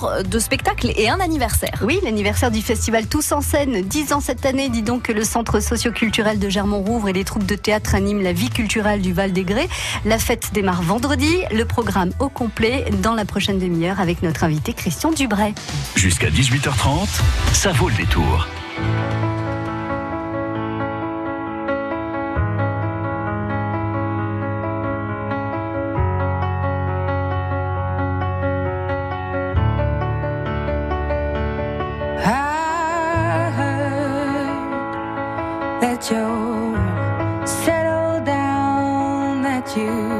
jours de spectacle et un anniversaire. Oui, l'anniversaire du festival Tous en scène. 10 ans cette année, dis donc que le centre socioculturel de Germont-Rouvre et les troupes de théâtre animent la vie culturelle du Val des Grès. La fête démarre vendredi. Le programme au complet dans la prochaine demi-heure avec notre invité Christian Dubray. Jusqu'à 18h30, ça vaut le détour. settle down that you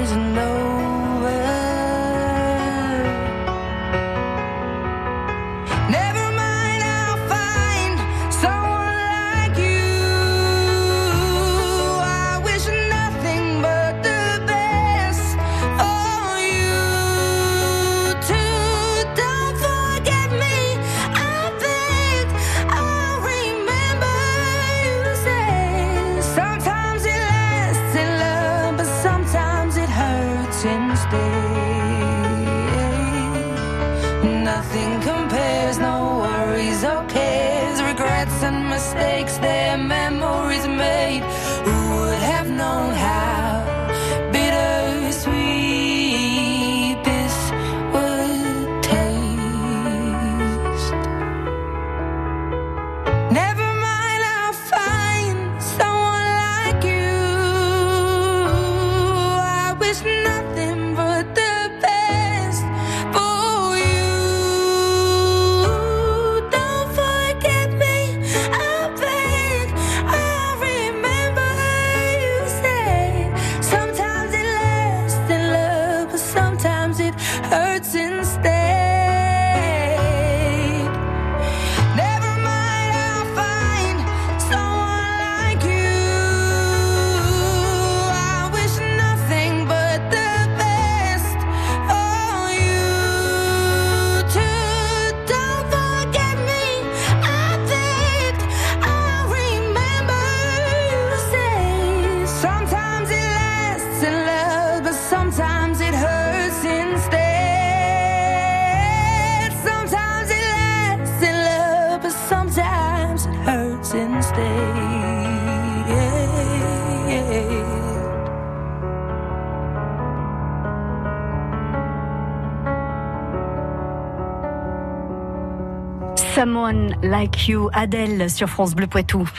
Someone Like You, Adèle sur France Bleu Poitou.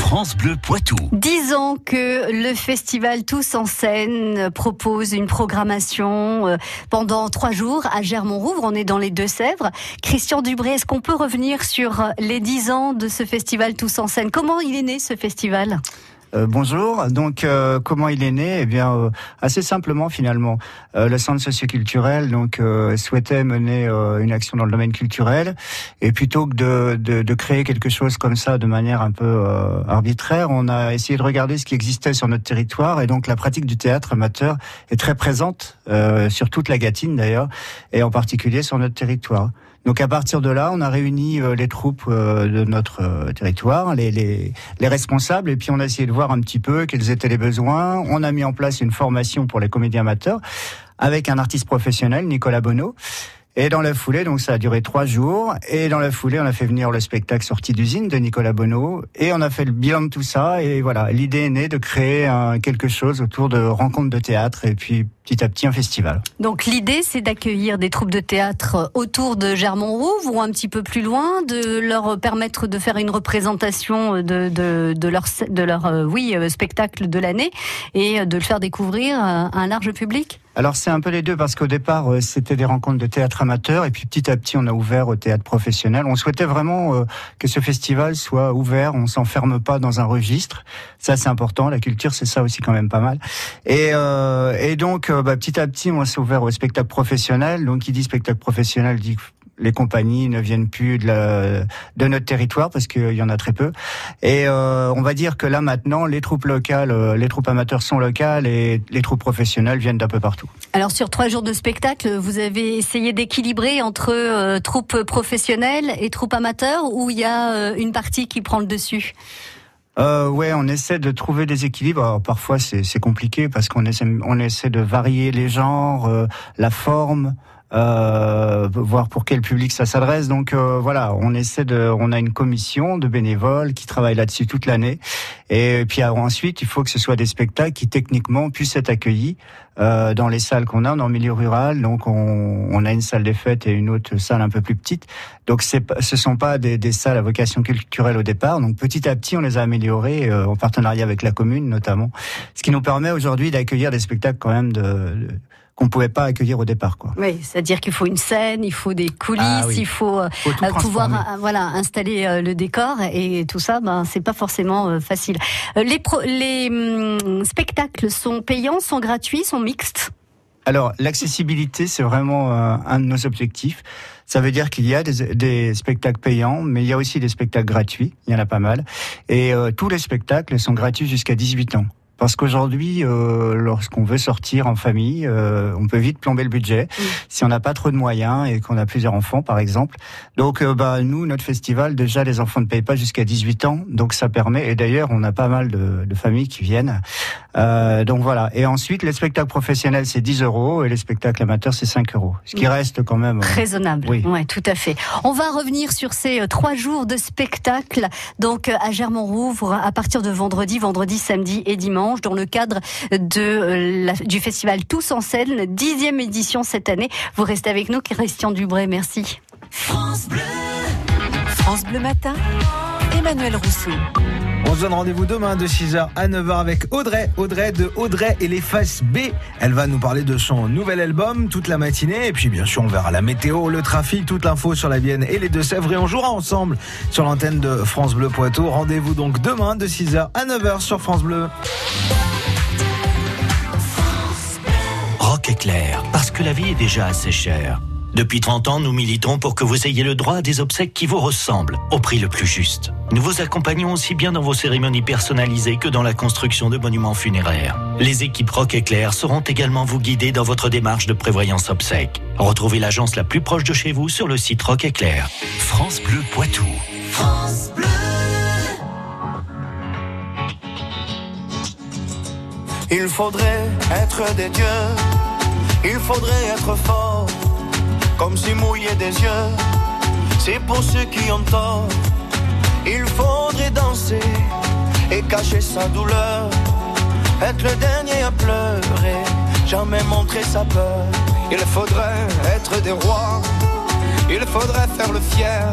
France Bleu Poitou. Dix ans que le festival Tous en scène propose une programmation euh, pendant trois jours à Germont-Rouvre. On est dans les Deux-Sèvres. Christian Dubré, est-ce qu'on peut revenir sur les dix ans de ce festival Tous en scène? Comment il est né ce festival? Euh, bonjour. Donc, euh, comment il est né? Eh bien, euh, assez simplement finalement. le centre socioculturel donc souhaitait mener une action dans le domaine culturel, et plutôt que de, de, de, créer quelque chose comme ça de manière un peu arbitraire, on a essayé de regarder ce qui existait sur notre territoire, et donc la pratique du théâtre amateur est très présente sur toute la Gatine d'ailleurs, et en particulier sur notre territoire. Donc à partir de là, on a réuni euh, les troupes euh, de notre euh, territoire, les, les, les, responsables, et puis on a essayé de voir un petit peu quels étaient les besoins. On a mis en place une formation pour les comédiens amateurs avec un artiste professionnel, Nicolas Bonneau. Et dans la foulée, donc ça a duré trois jours. Et dans la foulée, on a fait venir le spectacle Sortie d'usine de Nicolas Bonneau. Et on a fait le bilan de tout ça. Et voilà, l'idée est née de créer un, quelque chose autour de rencontres de théâtre et puis petit à petit un festival. Donc l'idée, c'est d'accueillir des troupes de théâtre autour de Germont-Rouve ou un petit peu plus loin, de leur permettre de faire une représentation de, de, de leur, de leur euh, oui, euh, spectacle de l'année et de le faire découvrir à un large public? Alors c'est un peu les deux parce qu'au départ euh, c'était des rencontres de théâtre amateur et puis petit à petit on a ouvert au théâtre professionnel. On souhaitait vraiment que ce festival soit ouvert, on s'enferme pas dans un registre. Ça c'est important, la culture c'est ça aussi quand même pas mal. Et, euh, et donc bah, petit à petit, on s'est ouvert au spectacle professionnel. Donc, qui dit spectacle professionnel dit les compagnies ne viennent plus de, de notre territoire parce qu'il y en a très peu. Et euh, on va dire que là maintenant, les troupes locales, euh, les troupes amateurs sont locales et les troupes professionnelles viennent d'un peu partout. Alors sur trois jours de spectacle, vous avez essayé d'équilibrer entre euh, troupes professionnelles et troupes amateurs ou il y a une partie qui prend le dessus? Euh, ouais, on essaie de trouver des équilibres. Alors, parfois, c'est compliqué parce qu'on essaie, on essaie de varier les genres, euh, la forme euh, voir pour quel public ça s'adresse. Donc euh, voilà, on essaie de, on a une commission de bénévoles qui travaillent là-dessus toute l'année. Et puis ensuite, il faut que ce soit des spectacles qui techniquement puissent être accueillis euh, dans les salles qu'on a dans le milieu rural. Donc on, on, a une salle des fêtes et une autre salle un peu plus petite. Donc c'est, ce sont pas des, des, salles à vocation culturelle au départ. Donc petit à petit, on les a améliorées euh, en partenariat avec la commune notamment, ce qui nous permet aujourd'hui d'accueillir des spectacles quand même de, de qu'on pouvait pas accueillir au départ. Quoi. Oui, c'est-à-dire qu'il faut une scène, il faut des coulisses, ah il faut, euh, pouvoir euh, voilà installer euh, le décor et tout ça, ben c'est pas forcément facile. Les, les hum, spectacles sont payants, sont gratuits, sont mixtes? Alors l'accessibilité, c'est vraiment un de nos objectifs. Ça veut dire qu'il y a des, des, spectacles payants, mais il y a aussi des spectacles gratuits. Il y en a pas mal. Et tous les spectacles sont gratuits jusqu'à 18 ans. Parce qu'aujourd'hui, euh, lorsqu'on veut sortir en famille, euh, on peut vite plomber le budget si on n'a pas trop de moyens et qu'on a plusieurs enfants, par exemple. Donc, euh, bah, nous, notre festival, déjà, les enfants ne payent pas jusqu'à 18 ans, donc ça permet. Et d'ailleurs, on a pas mal de, de familles qui viennent. Euh, donc voilà. Et ensuite, les spectacles professionnels, c'est 10 euros et les spectacles amateurs, c'est 5 euros. Ce qui reste quand même euh, raisonnable. Oui, ouais, tout à fait. On va revenir sur ces trois jours de spectacle, donc à Germont-Rouvre, à partir de vendredi, vendredi, samedi et dimanche dans le cadre de euh, du festival Tous en scène, dixième édition cette année. Vous restez avec nous, Christian Dubray, merci. France Bleu, France Bleu Matin, Emmanuel Rousseau. Se donne rendez-vous demain de 6h à 9h avec Audrey, Audrey de Audrey et les faces B. Elle va nous parler de son nouvel album toute la matinée et puis bien sûr on verra la météo, le trafic, toute l'info sur la Vienne et les Deux-Sèvres et on jouera ensemble sur l'antenne de France Bleu Poitou. Rendez-vous donc demain de 6h à 9h sur France Bleu. Rock éclair, parce que la vie est déjà assez chère. Depuis 30 ans, nous militons pour que vous ayez le droit à des obsèques qui vous ressemblent, au prix le plus juste. Nous vous accompagnons aussi bien dans vos cérémonies personnalisées que dans la construction de monuments funéraires. Les équipes Rock Éclair seront également vous guider dans votre démarche de prévoyance obsèques. Retrouvez l'agence la plus proche de chez vous sur le site Rock Éclair. France Bleu Poitou. France Bleu. Il faudrait être des dieux, il faudrait être fort comme si mouiller des yeux, c'est pour ceux qui tort. Il faudrait danser et cacher sa douleur, être le dernier à pleurer, jamais montrer sa peur. Il faudrait être des rois il faudrait faire le fier,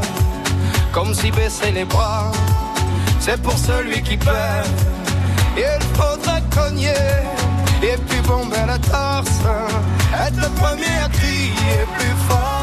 comme si baisser les bras, c'est pour celui qui perd. Il faudrait cogner, et puis bomber la torse, être le premier à crier plus fort.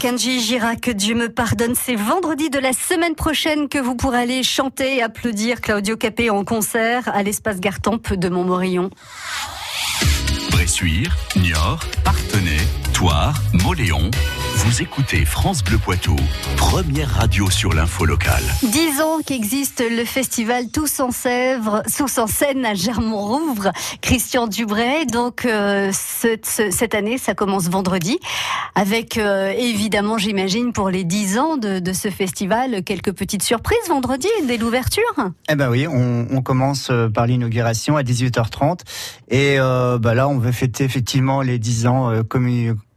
Kenji que Dieu me pardonne. C'est vendredi de la semaine prochaine que vous pourrez aller chanter et applaudir Claudio Capeo en concert à l'espace Gartempe de Montmorillon. Bressuire, Niort, Partenay, Toire, Moléon. Vous écoutez France Bleu Poitou, première radio sur l'info locale. Dix ans qu'existe le festival Tous en Sèvres, Tous en scène à Germont-Rouvre. Christian Dubray. Donc, euh, ce- ce- cette année, ça commence vendredi. Avec, euh, évidemment, j'imagine, pour les dix ans de, de ce festival, quelques petites surprises vendredi dès l'ouverture. Eh ben oui, on, on commence euh, par l'inauguration à 18h30 et euh, bah là on veut fêter effectivement les 10 ans euh, comme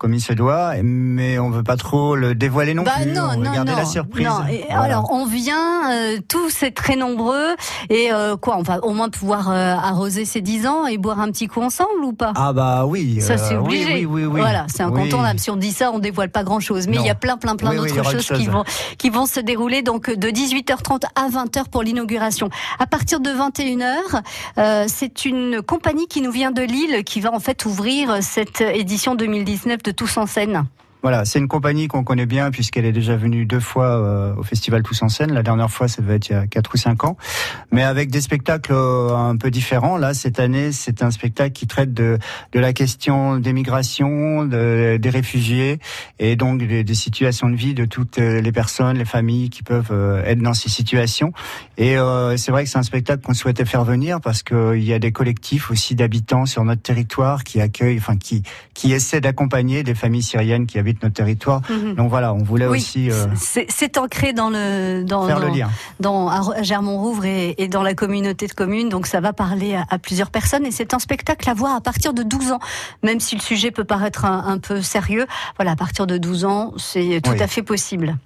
comme il se doit, mais on veut pas trop le dévoiler non Bah plus. non, on non, garder non, la surprise. non. Et Voilà. Alors on vient, euh, tous c'est très nombreux et euh, quoi, on va au moins pouvoir euh, arroser ces 10 ans et boire un petit coup ensemble ou pas? Ah bah oui. Ça euh, c'est obligé. Oui, oui, oui. Voilà, c'est incontournable. Si on dit ça, on dévoile pas grand chose. Mais il y a plein, plein, plein d'autres choses qui vont qui vont se dérouler donc de 18h30 à 20h pour l'inauguration. À partir de 21h, euh, c'est une compagnie qui nous vient de Lille qui va en fait ouvrir cette édition 2019 de Tous en scène. Voilà, c'est une compagnie qu'on connaît bien puisqu'elle est déjà venue deux fois euh, au festival Tous en scène. La dernière fois, ça devait être il y a quatre ou cinq ans, mais avec des spectacles euh, un peu différents. Là, cette année, c'est un spectacle qui traite de, de la question des migrations, de- des réfugiés et donc des, situations de vie de toutes euh, les personnes, les familles qui peuvent être dans ces situations. Et c'est vrai que c'est un spectacle qu'on souhaitait faire venir parce qu'il y a des collectifs aussi d'habitants sur notre territoire qui accueillent, enfin qui qui essaient d'accompagner des familles syriennes qui habitent habite notre territoire. Mhm. Donc voilà, on voulait Oui, aussi euh, c'est c'est ancré dans le dans, faire dans- le lien. dans à Germont-Rouvre et, et dans la communauté de communes, donc ça va parler à, à plusieurs personnes et c'est un spectacle à voir à partir de 12 ans, même si le sujet peut paraître un, un peu sérieux. Voilà, à partir de 12 ans, c'est tout Oui. à fait possible.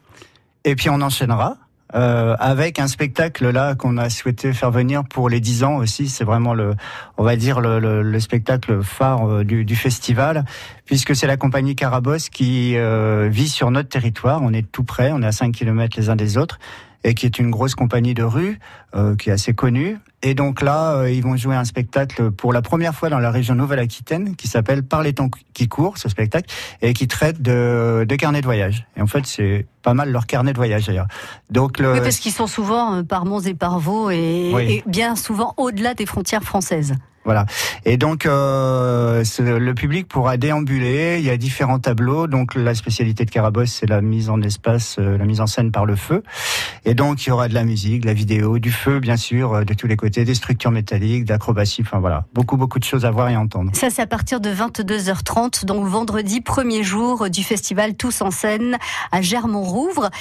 Et puis on enchaînera. Euh, avec un spectacle là qu'on a souhaité faire venir pour les 10 ans aussi, c'est vraiment le, on va dire le, le- le spectacle phare euh, du, du festival, puisque c'est la compagnie Carabosse qui euh, vit sur notre territoire. On est tout près, on est à 5 km les uns des autres, et qui est une grosse compagnie de rue euh, qui est assez connue. Et donc là, euh, ils vont jouer un spectacle pour la première fois dans la région Nouvelle-Aquitaine qui s'appelle Par les temps qui courent, ce spectacle, et qui traite de, de carnet de voyage. Et en fait, c'est pas mal leur carnet de voyage d'ailleurs. Donc le, Oui, parce qu'ils sont souvent euh, par Mons et par Vaux et, Oui. et bien souvent au-delà des frontières françaises. Voilà. Et donc euh, le public pourra déambuler. Il y a différents tableaux. Donc la spécialité de Carabosse, c'est la mise en espace, euh, la mise en scène par le feu. Et donc il y aura de la musique, de la vidéo, du feu bien sûr, euh, de tous les côtés, des structures métalliques, d'acrobatie. Enfin voilà, beaucoup beaucoup de choses à voir et à entendre. Ça, c'est à partir de 22h30, donc vendredi, premier jour du festival Tous en scène à Germont-Rouvre.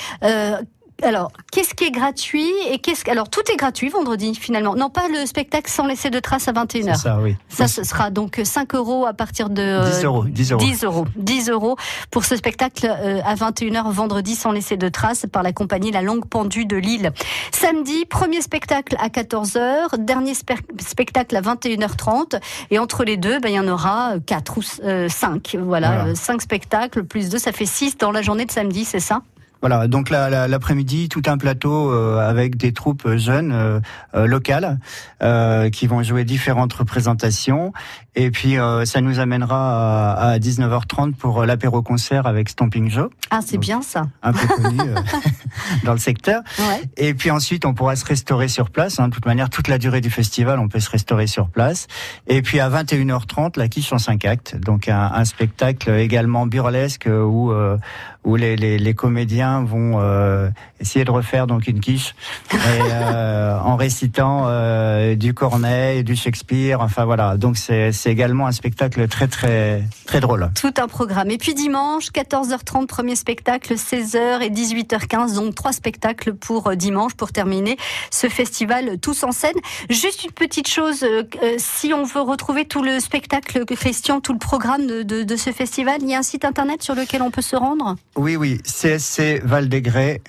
Euh, alors, qu'est-ce qui est gratuit et qu'est-ce que- alors tout est gratuit vendredi finalement. Non, pas le spectacle sans laisser de traces à 21h. C'est ça, oui. Ça, ce sera donc 5 euros à partir de... euh, 10 euros, 10 euros. 10 euros. 10 euros pour ce spectacle euh, à 21h vendredi sans laisser de traces par la compagnie La Longue Pendue de Lille. Samedi, premier spectacle à 14h, dernier spe- spectacle à 21h30 et entre les deux, ben, il y en aura 4 ou 5. Voilà, Voilà. 5 spectacles plus 2, ça fait 6 dans la journée de samedi, c'est ça? Voilà, donc la- la- l'après-midi, tout un plateau euh, avec des troupes jeunes euh, euh, locales euh, qui vont jouer différentes représentations. Et puis euh, ça nous amènera à, à 19h30 pour euh, l'apéro-concert avec Stomping Joe, Ah, c'est bien ça. un peu connu euh, dans le secteur. Ouais. Et puis ensuite, on pourra se restaurer sur place. hein. De toute manière, toute la durée du festival, on peut se restaurer sur place. Et puis à 21h30, la quiche en 5 actes. Donc un, un spectacle également burlesque où, euh, où les, les, les comédiens vont euh, essayer de refaire donc une quiche et, euh, en récitant euh, du Corneille, du Shakespeare. Enfin voilà. Donc c'est c'est également un spectacle très très très drôle. Tout un programme. Et puis dimanche, 14h30, premier spectacle, 16h et 18h15, donc trois spectacles pour dimanche pour terminer ce festival tous en scène. Juste une petite chose, si on veut retrouver tout le spectacle, Christian, tout le programme de, de- de ce festival, il y a un site internet sur lequel on peut se rendre? Oui oui. Valdegré.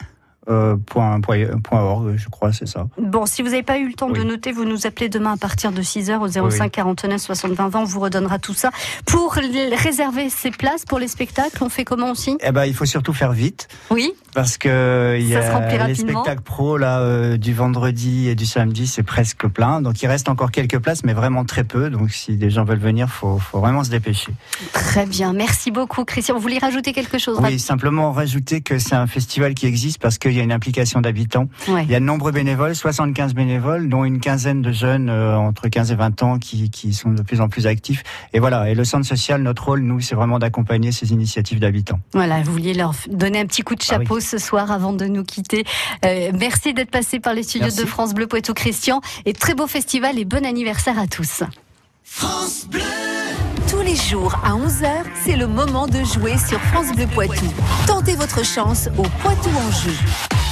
Euh, point, point, point org, je crois, c'est ça. Bon, si vous n'avez pas eu le temps de noter, vous nous appelez demain à partir de 6h au 05 Oui. 49 60 20 20, on vous redonnera tout ça. Pour réserver ces places pour les spectacles, on fait comment aussi? Eh ben, il faut surtout faire vite. Oui Parce que il y a les spectacles pro là euh, du vendredi et du samedi, c'est presque plein. Donc il reste encore quelques places, mais vraiment très peu. Donc si des gens veulent venir, faut, faut vraiment se dépêcher. Très bien, merci beaucoup Christian. Vous voulez rajouter quelque chose Oui, simplement rajouter que c'est un festival qui existe parce qu'il y a une implication d'habitants. Ouais. Il y a de nombreux bénévoles, 75 bénévoles, dont une quinzaine de jeunes euh, entre 15 et 20 ans qui, qui sont de plus en plus actifs. Et voilà. Et le centre social, notre rôle, nous, c'est vraiment d'accompagner ces initiatives d'habitants. Voilà, vous vouliez leur donner un petit coup de Ah oui. chapeau ce soir avant de nous quitter. Euh, merci d'être passé par les studios Merci. de France Bleu Poitou Christian et très beau festival et bon anniversaire à tous. Tous les jours à 11h, c'est le moment de jouer sur France Bleu Poitou. Tentez votre chance au Poitou en jeu.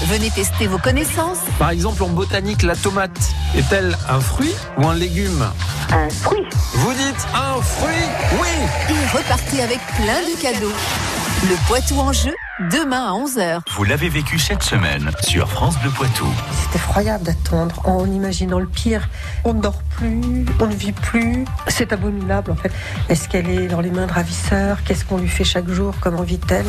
Venez tester vos connaissances. Par exemple, en botanique, la tomate est-elle un fruit ou un légume? Un fruit. Vous dites un fruit Oui Et repartez avec plein de cadeaux. Le Poitou en jeu, demain à 11h. Vous l'avez vécu cette semaine sur France Bleu Poitou. C'est effroyable d'attendre en imaginant le pire. On ne dort plus, on ne vit plus. C'est abominable en fait. Est-ce qu'elle est dans les mains de ravisseurs? Qu'est-ce qu'on lui fait chaque jour? Comment vit-elle?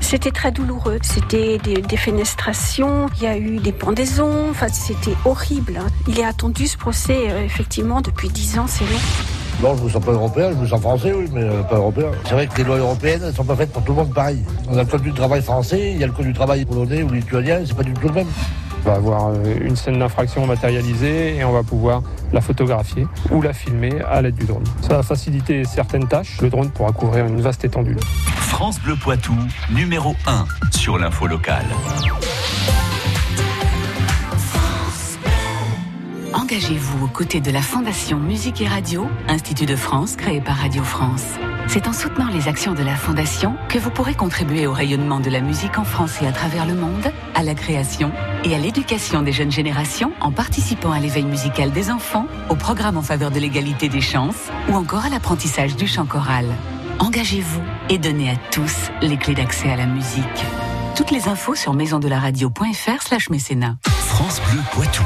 C'était très douloureux. C'était des défenestrations, il y a eu des pendaisons, enfin c'était horrible. hein. Il est attendu ce procès, euh, effectivement, depuis dix ans, c'est long. Non, je me sens pas européen, je me sens français, oui, mais euh, pas européen. C'est vrai que les lois européennes, elles sont pas faites pour tout le monde pareil. On a le code du travail français, il y a le code du travail polonais ou lituanien, c'est pas du tout le même. On va avoir euh, une scène d'infraction matérialisée et on va pouvoir la photographier ou la filmer à l'aide du drone. Ça va faciliter certaines tâches. Le drone pourra couvrir une vaste étendue. France Bleu Poitou, numéro 1 sur l'info locale. Engagez-vous aux côtés de la Fondation Musique et Radio, Institut de France créé par Radio France. C'est en soutenant les actions de la Fondation que vous pourrez contribuer au rayonnement de la musique en France et à travers le monde, à la création et à l'éducation des jeunes générations en participant à l'éveil musical des enfants, au programme en faveur de l'égalité des chances ou encore à l'apprentissage du chant choral. Engagez-vous et donnez à tous les clés d'accès à la musique. Toutes les infos sur maisondelaradio.fr slash mécénat. France Bleu Poitou.